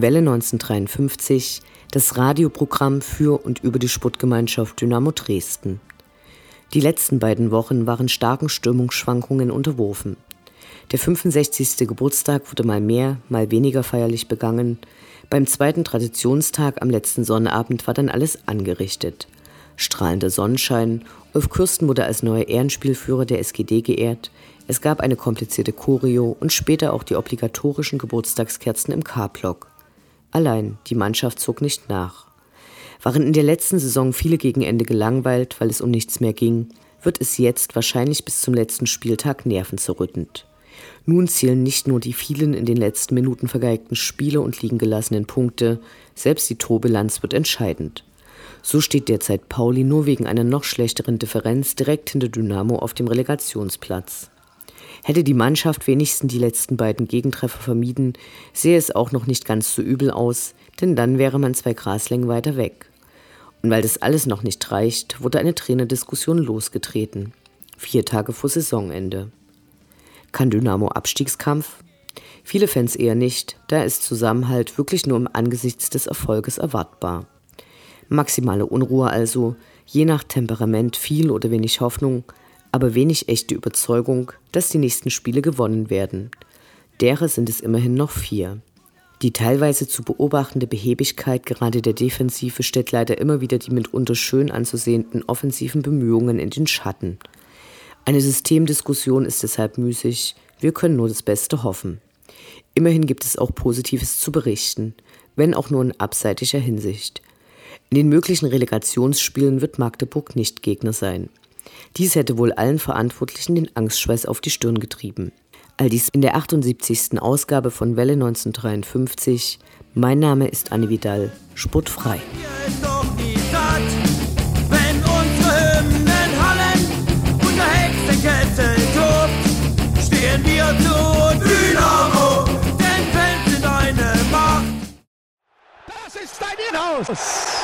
Welle 1953, das Radioprogramm für und über die Sportgemeinschaft Dynamo Dresden. Die letzten beiden Wochen waren starken Stimmungsschwankungen unterworfen. Der 65. Geburtstag wurde mal mehr, mal weniger feierlich begangen. Beim zweiten Traditionstag am letzten Sonnabend war dann alles angerichtet. Strahlender Sonnenschein, Ulf Kürsten wurde als neuer Ehrenspielführer der SGD geehrt, es gab eine komplizierte Choreo und später auch die obligatorischen Geburtstagskerzen im K-Block. Allein, die Mannschaft zog nicht nach. Waren in der letzten Saison viele gegen Ende gelangweilt, weil es um nichts mehr ging, wird es jetzt wahrscheinlich bis zum letzten Spieltag nervenzerrüttend. Nun zählen nicht nur die vielen in den letzten Minuten vergeigten Spiele und liegen gelassenen Punkte, selbst die Torbilanz wird entscheidend. So steht derzeit Pauli nur wegen einer noch schlechteren Differenz direkt hinter Dynamo auf dem Relegationsplatz. Hätte die Mannschaft wenigstens die letzten beiden Gegentreffer vermieden, sähe es auch noch nicht ganz so übel aus, denn dann wäre man zwei Graslängen weiter weg. Und weil das alles noch nicht reicht, wurde eine Trainerdiskussion losgetreten. Vier Tage vor Saisonende. Kann Dynamo Abstiegskampf? Viele Fans eher nicht, da ist Zusammenhalt wirklich nur im Angesichts des Erfolges erwartbar. Maximale Unruhe also, je nach Temperament viel oder wenig Hoffnung, aber wenig echte Überzeugung, dass die nächsten Spiele gewonnen werden. Derer sind es immerhin noch vier. Die teilweise zu beobachtende Behebigkeit gerade der Defensive stellt leider immer wieder die mitunter schön anzusehenden offensiven Bemühungen in den Schatten. Eine Systemdiskussion ist deshalb müßig, wir können nur das Beste hoffen. Immerhin gibt es auch Positives zu berichten, wenn auch nur in abseitiger Hinsicht. In den möglichen Relegationsspielen wird Magdeburg nicht Gegner sein. Dies hätte wohl allen Verantwortlichen den Angstschweiß auf die Stirn getrieben. All dies in der 78. Ausgabe von Welle 1953. Mein Name ist Anne Vidal, sportfrei. Wenn unsere Hymnen hallen und der Hexenkessel tobt, stehen wir zu Dynamo, denn Fans sind eine Macht. Das ist dein Inhouse!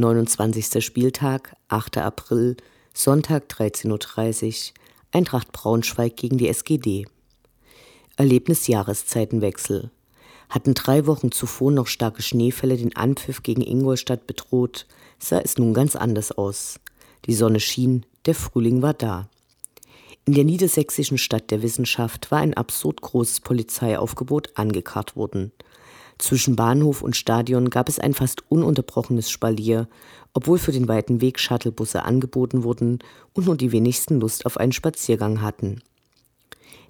29. Spieltag, 8. April, Sonntag 13.30 Uhr, Eintracht Braunschweig gegen die SGD. Erlebnis Jahreszeitenwechsel. Hatten drei Wochen zuvor noch starke Schneefälle den Anpfiff gegen Ingolstadt bedroht, sah es nun ganz anders aus. Die Sonne schien, der Frühling war da. In der niedersächsischen Stadt der Wissenschaft war ein absurd großes Polizeiaufgebot angekarrt worden. Zwischen Bahnhof und Stadion gab es ein fast ununterbrochenes Spalier, obwohl für den weiten Weg Shuttlebusse angeboten wurden und nur die wenigsten Lust auf einen Spaziergang hatten.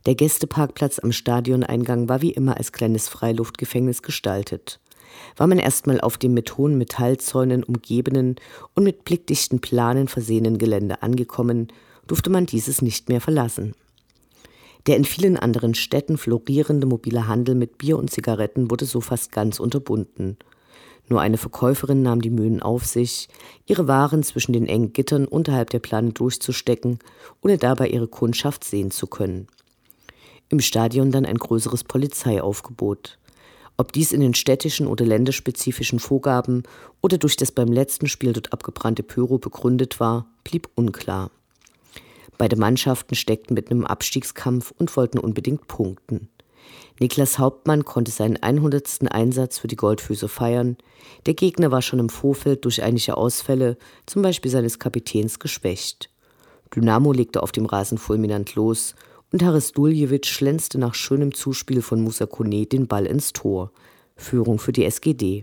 Der Gästeparkplatz am Stadioneingang war wie immer als kleines Freiluftgefängnis gestaltet. War man erstmal auf dem mit hohen Metallzäunen umgebenen und mit blickdichten Planen versehenen Gelände angekommen, durfte man dieses nicht mehr verlassen. Der in vielen anderen Städten florierende mobile Handel mit Bier und Zigaretten wurde so fast ganz unterbunden. Nur eine Verkäuferin nahm die Mühen auf sich, ihre Waren zwischen den engen Gittern unterhalb der Plane durchzustecken, ohne dabei ihre Kundschaft sehen zu können. Im Stadion dann ein größeres Polizeiaufgebot. Ob dies in den städtischen oder länderspezifischen Vorgaben oder durch das beim letzten Spiel dort abgebrannte Pyro begründet war, blieb unklar. Beide Mannschaften steckten mitten im Abstiegskampf und wollten unbedingt punkten. Niklas Hauptmann konnte seinen 100. Einsatz für die Goldfüße feiern. Der Gegner war schon im Vorfeld durch einige Ausfälle, zum Beispiel seines Kapitäns, geschwächt. Dynamo legte auf dem Rasen fulminant los und Haris Duljevic schlänzte nach schönem Zuspiel von Musa Kone den Ball ins Tor. Führung für die SGD.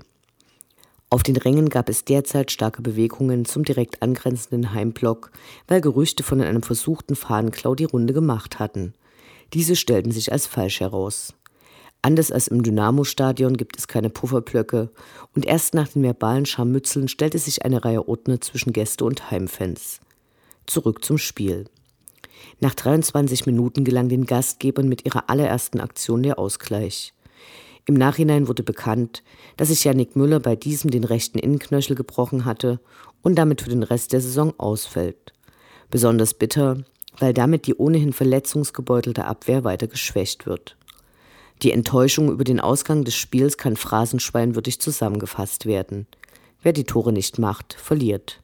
Auf den Rängen gab es derzeit starke Bewegungen zum direkt angrenzenden Heimblock, weil Gerüchte von einem versuchten Fahnenklau die Runde gemacht hatten. Diese stellten sich als falsch heraus. Anders als im Dynamo-Stadion gibt es keine Pufferblöcke und erst nach den verbalen Scharmützeln stellte sich eine Reihe Ordner zwischen Gäste und Heimfans. Zurück zum Spiel. Nach 23 Minuten gelang den Gastgebern mit ihrer allerersten Aktion der Ausgleich. Im Nachhinein wurde bekannt, dass sich Yannick Müller bei diesem den rechten Innenknöchel gebrochen hatte und damit für den Rest der Saison ausfällt. Besonders bitter, weil damit die ohnehin verletzungsgebeutelte Abwehr weiter geschwächt wird. Die Enttäuschung über den Ausgang des Spiels kann phrasenschweinwürdig zusammengefasst werden. Wer die Tore nicht macht, verliert.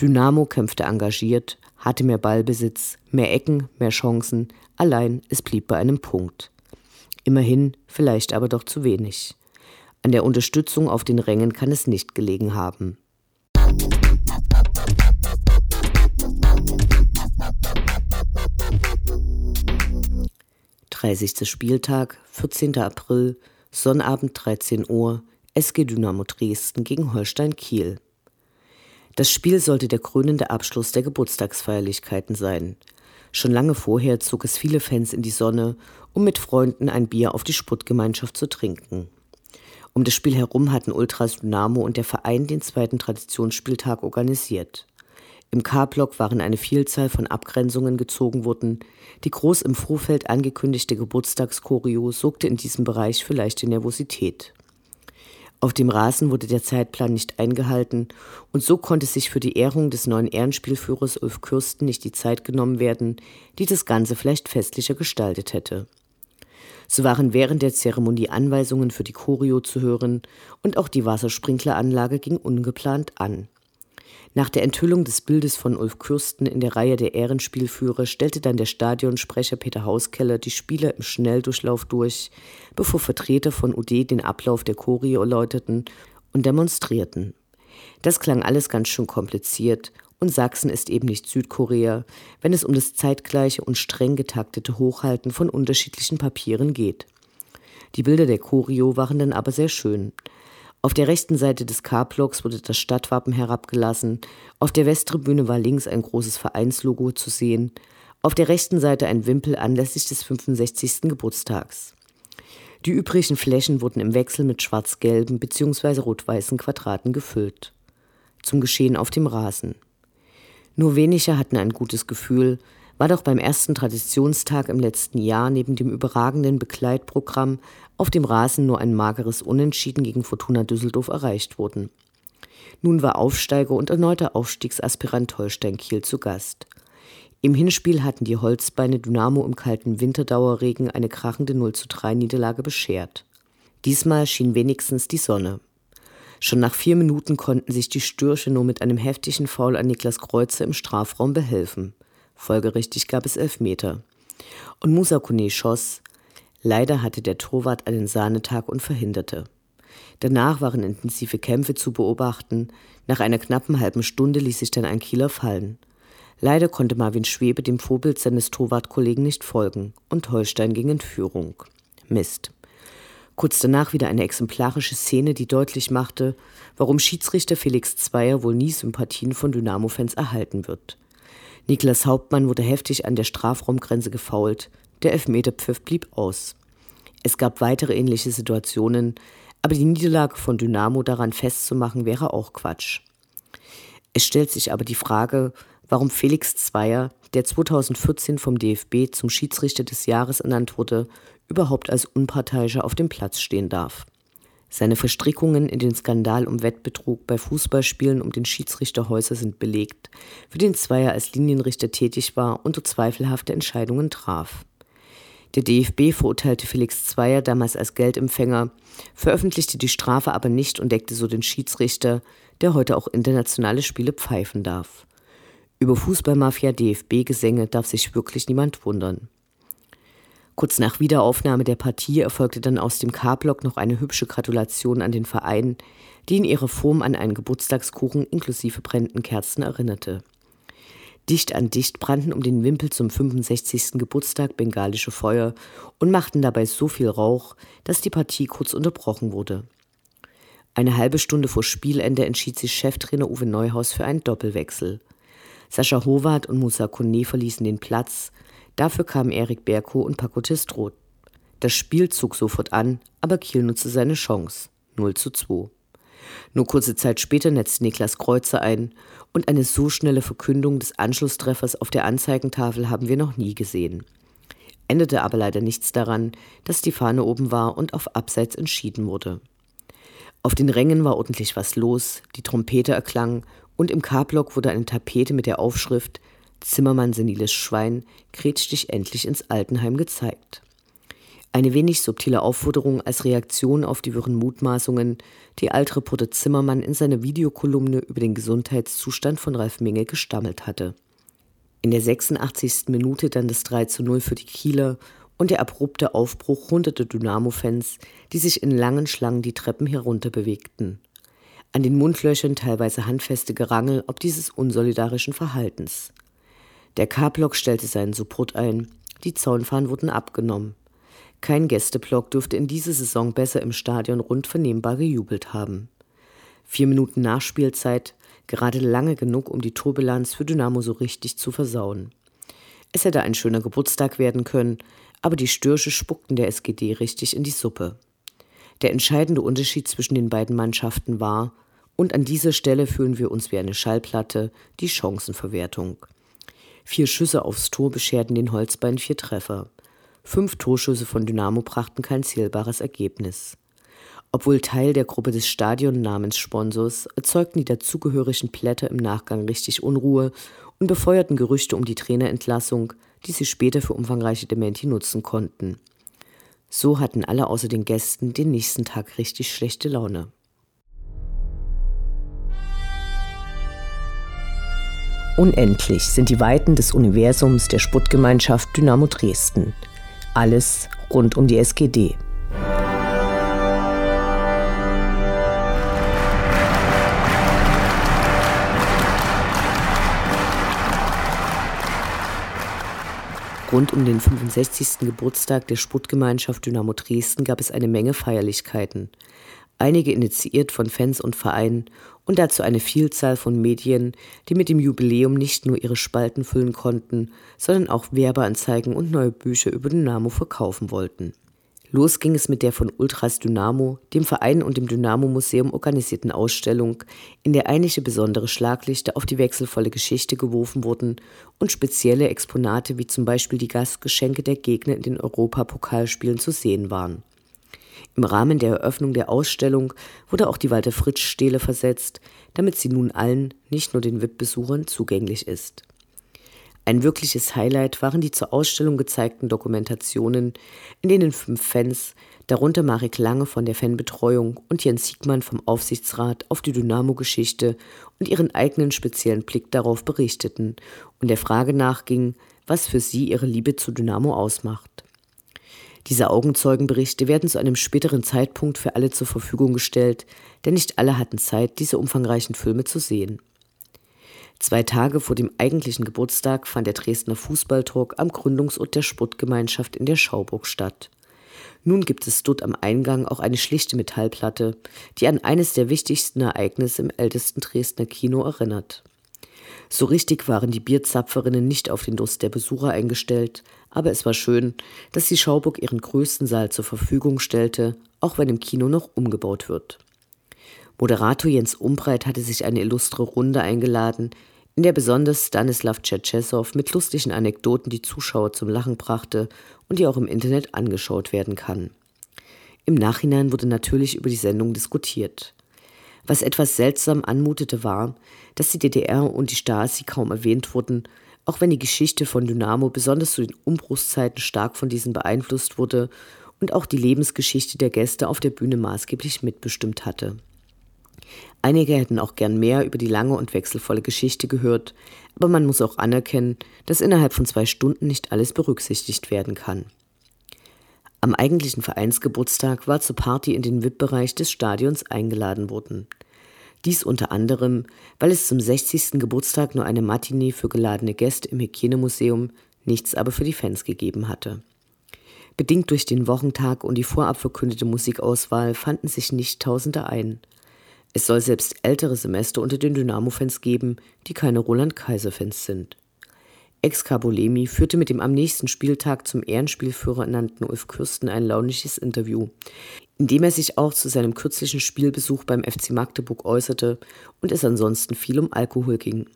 Dynamo kämpfte engagiert, hatte mehr Ballbesitz, mehr Ecken, mehr Chancen, allein es blieb bei einem Punkt. Immerhin, vielleicht aber doch zu wenig. An der Unterstützung auf den Rängen kann es nicht gelegen haben. Dreißigster Spieltag, 14. April, Sonnabend 13 Uhr, SG Dynamo Dresden gegen Holstein Kiel. Das Spiel sollte der krönende Abschluss der Geburtstagsfeierlichkeiten sein. Schon lange vorher zog es viele Fans in die Sonne um mit Freunden ein Bier auf die Sputtgemeinschaft zu trinken. Um das Spiel herum hatten Ultras Dynamo und der Verein den zweiten Traditionsspieltag organisiert. Im K-Block waren eine Vielzahl von Abgrenzungen gezogen worden. Die groß im Vorfeld angekündigte Geburtstagschoreo sorgte in diesem Bereich für leichte Nervosität. Auf dem Rasen wurde der Zeitplan nicht eingehalten und so konnte sich für die Ehrung des neuen Ehrenspielführers Ulf Kürsten nicht die Zeit genommen werden, die das Ganze vielleicht festlicher gestaltet hätte. So waren während der Zeremonie Anweisungen für die Choreo zu hören und auch die Wassersprinkleranlage ging ungeplant an. Nach der Enthüllung des Bildes von Ulf Kürsten in der Reihe der Ehrenspielführer stellte dann der Stadionsprecher Peter Hauskeller die Spieler im Schnelldurchlauf durch, bevor Vertreter von UD den Ablauf der Choreo erläuterten und demonstrierten. Das klang alles ganz schön kompliziert und Sachsen ist eben nicht Südkorea, wenn es um das zeitgleiche und streng getaktete Hochhalten von unterschiedlichen Papieren geht. Die Bilder der Choreo waren dann aber sehr schön. Auf der rechten Seite des K-Blocks wurde das Stadtwappen herabgelassen, auf der Westtribüne war links ein großes Vereinslogo zu sehen, auf der rechten Seite ein Wimpel anlässlich des 65. Geburtstags. Die übrigen Flächen wurden im Wechsel mit schwarz-gelben bzw. rot-weißen Quadraten gefüllt. Zum Geschehen auf dem Rasen. Nur wenige hatten ein gutes Gefühl, war doch beim ersten Traditionstag im letzten Jahr neben dem überragenden Begleitprogramm auf dem Rasen nur ein mageres Unentschieden gegen Fortuna Düsseldorf erreicht worden. Nun war Aufsteiger und erneuter Aufstiegsaspirant Holstein Kiel zu Gast. Im Hinspiel hatten die Holzbeine Dynamo im kalten Winterdauerregen eine krachende 0 zu 3 Niederlage beschert. Diesmal schien wenigstens die Sonne. Schon nach vier Minuten konnten sich die Stürche nur mit einem heftigen Foul an Niklas Kreuzer im Strafraum behelfen. Folgerichtig gab es Elfmeter. Und Musa Kone schoss. Leider hatte der Torwart einen Sahnetag und verhinderte. Danach waren intensive Kämpfe zu beobachten. Nach einer knappen halben Stunde ließ sich dann ein Kieler fallen. Leider konnte Marvin Schwebe dem Vorbild seines Torwartkollegen nicht folgen und Holstein ging in Führung. Mist. Kurz danach wieder eine exemplarische Szene, die deutlich machte, warum Schiedsrichter Felix Zweier wohl nie Sympathien von Dynamo-Fans erhalten wird. Niklas Hauptmann wurde heftig an der Strafraumgrenze gefault, der Elfmeterpfiff blieb aus. Es gab weitere ähnliche Situationen, aber die Niederlage von Dynamo daran festzumachen wäre auch Quatsch. Es stellt sich aber die Frage, warum Felix Zweier, der 2014 vom DFB zum Schiedsrichter des Jahres ernannt wurde, überhaupt als Unparteiischer auf dem Platz stehen darf. Seine Verstrickungen in den Skandal um Wettbetrug bei Fußballspielen um den Schiedsrichterhäuser sind belegt, für den Zweier als Linienrichter tätig war und zweifelhafte Entscheidungen traf. Der DFB verurteilte Felix Zweier damals als Geldempfänger, veröffentlichte die Strafe aber nicht und deckte so den Schiedsrichter, der heute auch internationale Spiele pfeifen darf. Über Fußballmafia DFB-Gesänge darf sich wirklich niemand wundern. Kurz nach Wiederaufnahme der Partie erfolgte dann aus dem K-Block noch eine hübsche Gratulation an den Verein, die in ihrer Form an einen Geburtstagskuchen inklusive brennenden Kerzen erinnerte. Dicht an dicht brannten um den Wimpel zum 65. Geburtstag bengalische Feuer und machten dabei so viel Rauch, dass die Partie kurz unterbrochen wurde. Eine halbe Stunde vor Spielende entschied sich Cheftrainer Uwe Neuhaus für einen Doppelwechsel. Sascha Howard und Musa Kone verließen den Platz, dafür kamen Erik Berko und Paco Testroth. Das Spiel zog sofort an, aber Kiel nutzte seine Chance. 0 zu 2. Nur kurze Zeit später netzte Niklas Kreuzer ein und eine so schnelle Verkündung des Anschlusstreffers auf der Anzeigentafel haben wir noch nie gesehen. Endete aber leider nichts daran, dass die Fahne oben war und auf Abseits entschieden wurde. Auf den Rängen war ordentlich was los, die Trompete erklang und im K-Block wurde eine Tapete mit der Aufschrift Zimmermann seniles Schwein, kretsch dich endlich ins Altenheim gezeigt. Eine wenig subtile Aufforderung als Reaktion auf die wirren Mutmaßungen, die Altreporter Zimmermann in seiner Videokolumne über den Gesundheitszustand von Ralf Minge gestammelt hatte. In der 86. Minute dann das 3 zu 0 für die Kieler und der abrupte Aufbruch hunderter Dynamo-Fans, die sich in langen Schlangen die Treppen herunter bewegten. An den Mundlöchern teilweise handfeste Gerangel ob dieses unsolidarischen Verhaltens. Der K-Block stellte seinen Support ein, die Zaunfahnen wurden abgenommen. Kein Gästeblock dürfte in dieser Saison besser im Stadion rund vernehmbar gejubelt haben. Vier Minuten Nachspielzeit, gerade lange genug, um die Torbilanz für Dynamo so richtig zu versauen. Es hätte ein schöner Geburtstag werden können, aber die Störche spuckten der SGD richtig in die Suppe. Der entscheidende Unterschied zwischen den beiden Mannschaften war, und an dieser Stelle fühlen wir uns wie eine Schallplatte, die Chancenverwertung. Vier Schüsse aufs Tor bescherten den Holzbein vier Treffer. Fünf Torschüsse von Dynamo brachten kein zählbares Ergebnis. Obwohl Teil der Gruppe des Stadionnamenssponsors, erzeugten die dazugehörigen Plätter im Nachgang richtig Unruhe und befeuerten Gerüchte um die Trainerentlassung, die sie später für umfangreiche Dementi nutzen konnten. So hatten alle außer den Gästen den nächsten Tag richtig schlechte Laune. Unendlich sind die Weiten des Universums der Sputtgemeinschaft Dynamo Dresden – alles rund um die SGD. Rund um den 65. Geburtstag der Sputtgemeinschaft Dynamo Dresden gab es eine Menge Feierlichkeiten. Einige initiiert von Fans und Vereinen und dazu eine Vielzahl von Medien, die mit dem Jubiläum nicht nur ihre Spalten füllen konnten, sondern auch Werbeanzeigen und neue Bücher über Dynamo verkaufen wollten. Los ging es mit der von Ultras Dynamo, dem Verein und dem Dynamo Museum organisierten Ausstellung, in der einige besondere Schlaglichter auf die wechselvolle Geschichte geworfen wurden und spezielle Exponate wie zum Beispiel die Gastgeschenke der Gegner in den Europapokalspielen zu sehen waren. Im Rahmen der Eröffnung der Ausstellung wurde auch die Walter-Fritsch-Stele versetzt, damit sie nun allen, nicht nur den VIP-Besuchern, zugänglich ist. Ein wirkliches Highlight waren die zur Ausstellung gezeigten Dokumentationen, in denen fünf Fans, darunter Marek Lange von der Fanbetreuung und Jens Siegmann vom Aufsichtsrat auf die Dynamo-Geschichte und ihren eigenen speziellen Blick darauf berichteten und der Frage nachgingen, was für sie ihre Liebe zu Dynamo ausmacht. Diese Augenzeugenberichte werden zu einem späteren Zeitpunkt für alle zur Verfügung gestellt, denn nicht alle hatten Zeit, diese umfangreichen Filme zu sehen. Zwei Tage vor dem eigentlichen Geburtstag fand der Dresdner Fußballtalk am Gründungsort der Sportgemeinschaft in der Schauburg statt. Nun gibt es dort am Eingang auch eine schlichte Metallplatte, die an eines der wichtigsten Ereignisse im ältesten Dresdner Kino erinnert. So richtig waren die Bierzapferinnen nicht auf den Durst der Besucher eingestellt, aber es war schön, dass die Schauburg ihren größten Saal zur Verfügung stellte, auch wenn im Kino noch umgebaut wird. Moderator Jens Umbreit hatte sich eine illustre Runde eingeladen, in der besonders Stanislav Tschetschesow mit lustigen Anekdoten die Zuschauer zum Lachen brachte und die auch im Internet angeschaut werden kann. Im Nachhinein wurde natürlich über die Sendung diskutiert. Was etwas seltsam anmutete war, dass die DDR und die Stasi kaum erwähnt wurden auch wenn die Geschichte von Dynamo besonders zu den Umbruchszeiten stark von diesen beeinflusst wurde und auch die Lebensgeschichte der Gäste auf der Bühne maßgeblich mitbestimmt hatte. Einige hätten auch gern mehr über die lange und wechselvolle Geschichte gehört, aber man muss auch anerkennen, dass innerhalb von zwei Stunden nicht alles berücksichtigt werden kann. Am eigentlichen Vereinsgeburtstag war zur Party in den VIP-Bereich des Stadions eingeladen worden. Dies unter anderem, weil es zum 60. Geburtstag nur eine Matinee für geladene Gäste im Hygienemuseum, nichts aber für die Fans gegeben hatte. Bedingt durch den Wochentag und die vorab verkündete Musikauswahl fanden sich nicht Tausende ein. Es soll selbst ältere Semester unter den Dynamo-Fans geben, die keine Roland-Kaiser-Fans sind. Ex-Cabolemi führte mit dem am nächsten Spieltag zum Ehrenspielführer ernannten Ulf Kürsten ein launisches Interview, in dem er sich auch zu seinem kürzlichen Spielbesuch beim FC Magdeburg äußerte und es ansonsten viel um Alkohol ging.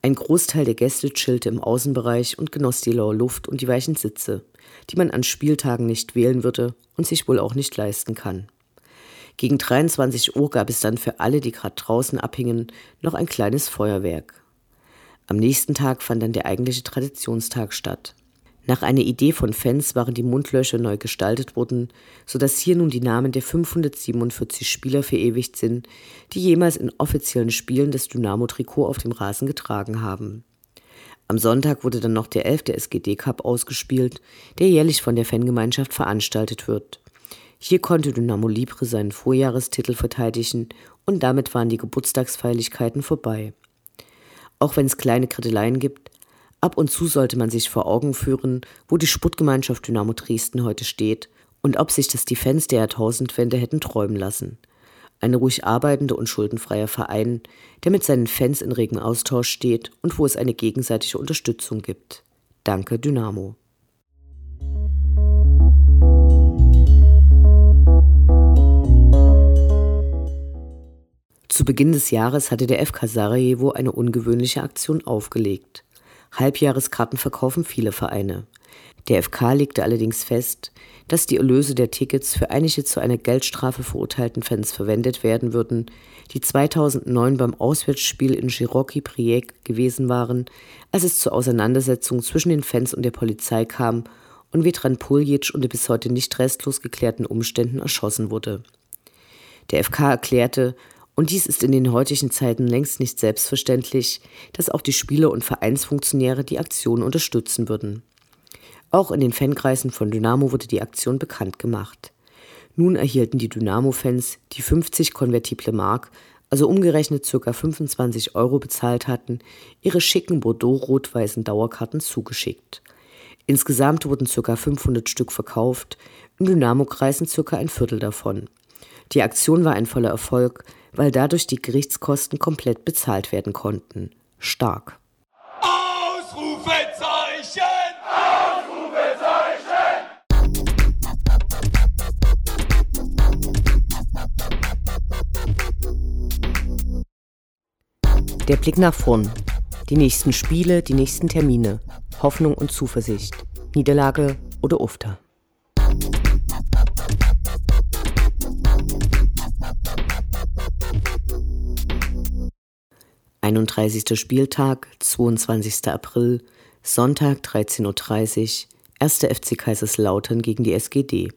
Ein Großteil der Gäste chillte im Außenbereich und genoss die laue Luft und die weichen Sitze, die man an Spieltagen nicht wählen würde und sich wohl auch nicht leisten kann. Gegen 23 Uhr gab es dann für alle, die gerade draußen abhingen, noch ein kleines Feuerwerk. Am nächsten Tag fand dann der eigentliche Traditionstag statt. Nach einer Idee von Fans waren die Mundlöcher neu gestaltet worden, sodass hier nun die Namen der 547 Spieler verewigt sind, die jemals in offiziellen Spielen das Dynamo-Trikot auf dem Rasen getragen haben. Am Sonntag wurde dann noch der 11. SGD Cup ausgespielt, der jährlich von der Fangemeinschaft veranstaltet wird. Hier konnte Dynamo Libre seinen Vorjahrestitel verteidigen und damit waren die Geburtstagsfeierlichkeiten vorbei. Auch wenn es kleine Kritteleien gibt, ab und zu sollte man sich vor Augen führen, wo die Sportgemeinschaft Dynamo Dresden heute steht und ob sich das die Fans der Jahrtausendwende hätten träumen lassen. Ein ruhig arbeitender und schuldenfreier Verein, der mit seinen Fans in regem Austausch steht und wo es eine gegenseitige Unterstützung gibt. Danke Dynamo. Zu Beginn des Jahres hatte der FK Sarajevo eine ungewöhnliche Aktion aufgelegt. Halbjahreskarten verkaufen viele Vereine. Der FK legte allerdings fest, dass die Erlöse der Tickets für einige zu einer Geldstrafe verurteilten Fans verwendet werden würden, die 2009 beim Auswärtsspiel in Cherokee Priek gewesen waren, als es zur Auseinandersetzung zwischen den Fans und der Polizei kam und Vetran Puljic unter bis heute nicht restlos geklärten Umständen erschossen wurde. Der FK erklärte, und dies ist in den heutigen Zeiten längst nicht selbstverständlich, dass auch die Spieler und Vereinsfunktionäre die Aktion unterstützen würden. Auch in den Fankreisen von Dynamo wurde die Aktion bekannt gemacht. Nun erhielten die Dynamo-Fans, die 50 konvertible Mark, also umgerechnet ca. 25 Euro bezahlt hatten, ihre schicken Bordeaux-rot-weißen Dauerkarten zugeschickt. Insgesamt wurden ca. 500 Stück verkauft, in Dynamo-Kreisen ca. ein Viertel davon. Die Aktion war ein voller Erfolg, weil dadurch die Gerichtskosten komplett bezahlt werden konnten. Stark. Ausrufezeichen! Ausrufezeichen! Der Blick nach vorn. Die nächsten Spiele, die nächsten Termine. Hoffnung und Zuversicht. Niederlage oder Ufter. 31. Spieltag, 22. April, Sonntag 13.30 Uhr, 1. FC Kaiserslautern gegen die SGD.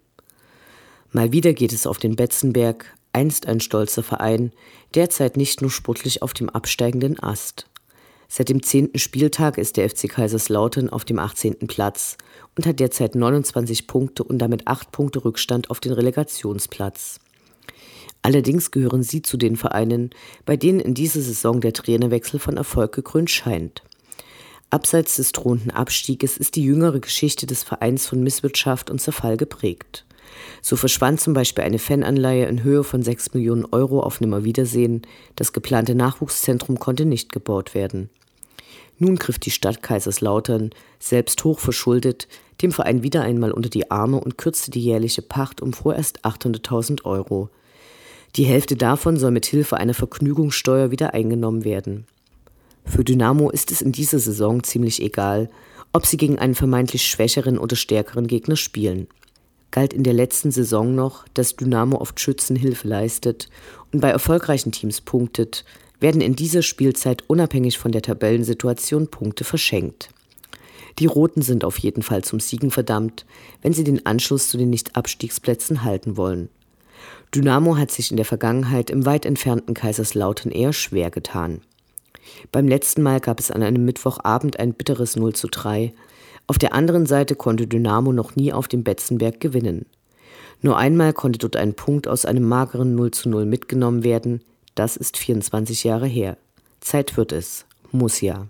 Mal wieder geht es auf den Betzenberg, einst ein stolzer Verein, derzeit nicht nur sportlich auf dem absteigenden Ast. Seit dem 10. Spieltag ist der FC Kaiserslautern auf dem 18. Platz und hat derzeit 29 Punkte und damit 8 Punkte Rückstand auf den Relegationsplatz. Allerdings gehören sie zu den Vereinen, bei denen in dieser Saison der Trainerwechsel von Erfolg gekrönt scheint. Abseits des drohenden Abstieges ist die jüngere Geschichte des Vereins von Misswirtschaft und Zerfall geprägt. So verschwand zum Beispiel eine Fananleihe in Höhe von 6 Millionen Euro auf Nimmerwiedersehen, das geplante Nachwuchszentrum konnte nicht gebaut werden. Nun griff die Stadt Kaiserslautern, selbst hoch verschuldet, dem Verein wieder einmal unter die Arme und kürzte die jährliche Pacht um vorerst 800.000 Euro. Die Hälfte davon soll mit Hilfe einer Vergnügungssteuer wieder eingenommen werden. Für Dynamo ist es in dieser Saison ziemlich egal, ob sie gegen einen vermeintlich schwächeren oder stärkeren Gegner spielen. Galt in der letzten Saison noch, dass Dynamo oft Schützen Hilfe leistet und bei erfolgreichen Teams punktet, werden in dieser Spielzeit unabhängig von der Tabellensituation Punkte verschenkt. Die Roten sind auf jeden Fall zum Siegen verdammt, wenn sie den Anschluss zu den Nicht-Abstiegsplätzen halten wollen. Dynamo hat sich in der Vergangenheit im weit entfernten Kaiserslautern eher schwer getan. Beim letzten Mal gab es an einem Mittwochabend ein bitteres 0 zu 3. Auf der anderen Seite konnte Dynamo noch nie auf dem Betzenberg gewinnen. Nur einmal konnte dort ein Punkt aus einem mageren 0 zu 0 mitgenommen werden, das ist 24 Jahre her. Zeit wird es. Muss ja.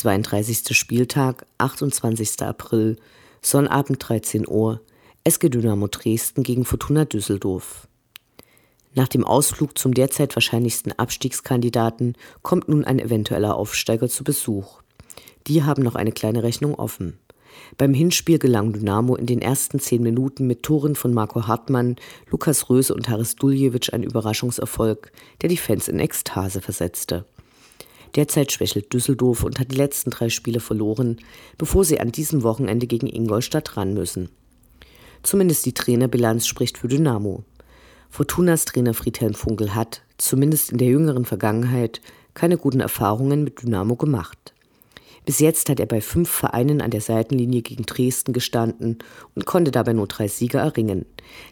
32. Spieltag, 28. April, Sonnabend 13 Uhr, SG Dynamo Dresden gegen Fortuna Düsseldorf. Nach dem Ausflug zum derzeit wahrscheinlichsten Abstiegskandidaten kommt nun ein eventueller Aufsteiger zu Besuch. Die haben noch eine kleine Rechnung offen. Beim Hinspiel gelang Dynamo in den ersten zehn Minuten mit Toren von Marco Hartmann, Lukas Röse und Haris Duljevic ein Überraschungserfolg, der die Fans in Ekstase versetzte. Derzeit schwächelt Düsseldorf und hat die letzten drei Spiele verloren, bevor sie an diesem Wochenende gegen Ingolstadt ran müssen. Zumindest die Trainerbilanz spricht für Dynamo. Fortunas Trainer Friedhelm Funkel hat, zumindest in der jüngeren Vergangenheit, keine guten Erfahrungen mit Dynamo gemacht. Bis jetzt hat er bei fünf Vereinen an der Seitenlinie gegen Dresden gestanden und konnte dabei nur drei Siege erringen,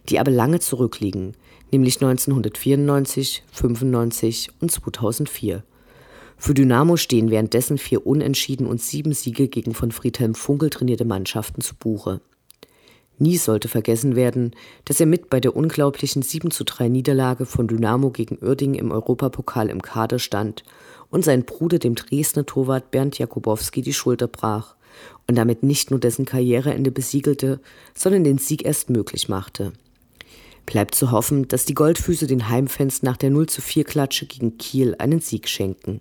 die aber lange zurückliegen, nämlich 1994, 95 und 2004. Für Dynamo stehen währenddessen vier Unentschieden und sieben Siege gegen von Friedhelm Funkel trainierte Mannschaften zu Buche. Nie sollte vergessen werden, dass er mit bei der unglaublichen 7 zu 3 Niederlage von Dynamo gegen Uerdingen im Europapokal im Kader stand und sein Bruder dem Dresdner Torwart Bernd Jakubowski die Schulter brach und damit nicht nur dessen Karriereende besiegelte, sondern den Sieg erst möglich machte. Bleibt zu hoffen, dass die Goldfüße den Heimfans nach der 0 zu 4 Klatsche gegen Kiel einen Sieg schenken.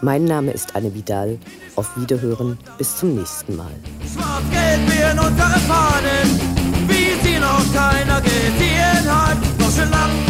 Mein Name ist Anne Vidal. Auf Wiederhören. Bis zum nächsten Mal. Schwarz-Gelb werden unsere Fahnen, wie sie noch keiner gesehen hat. Schon lang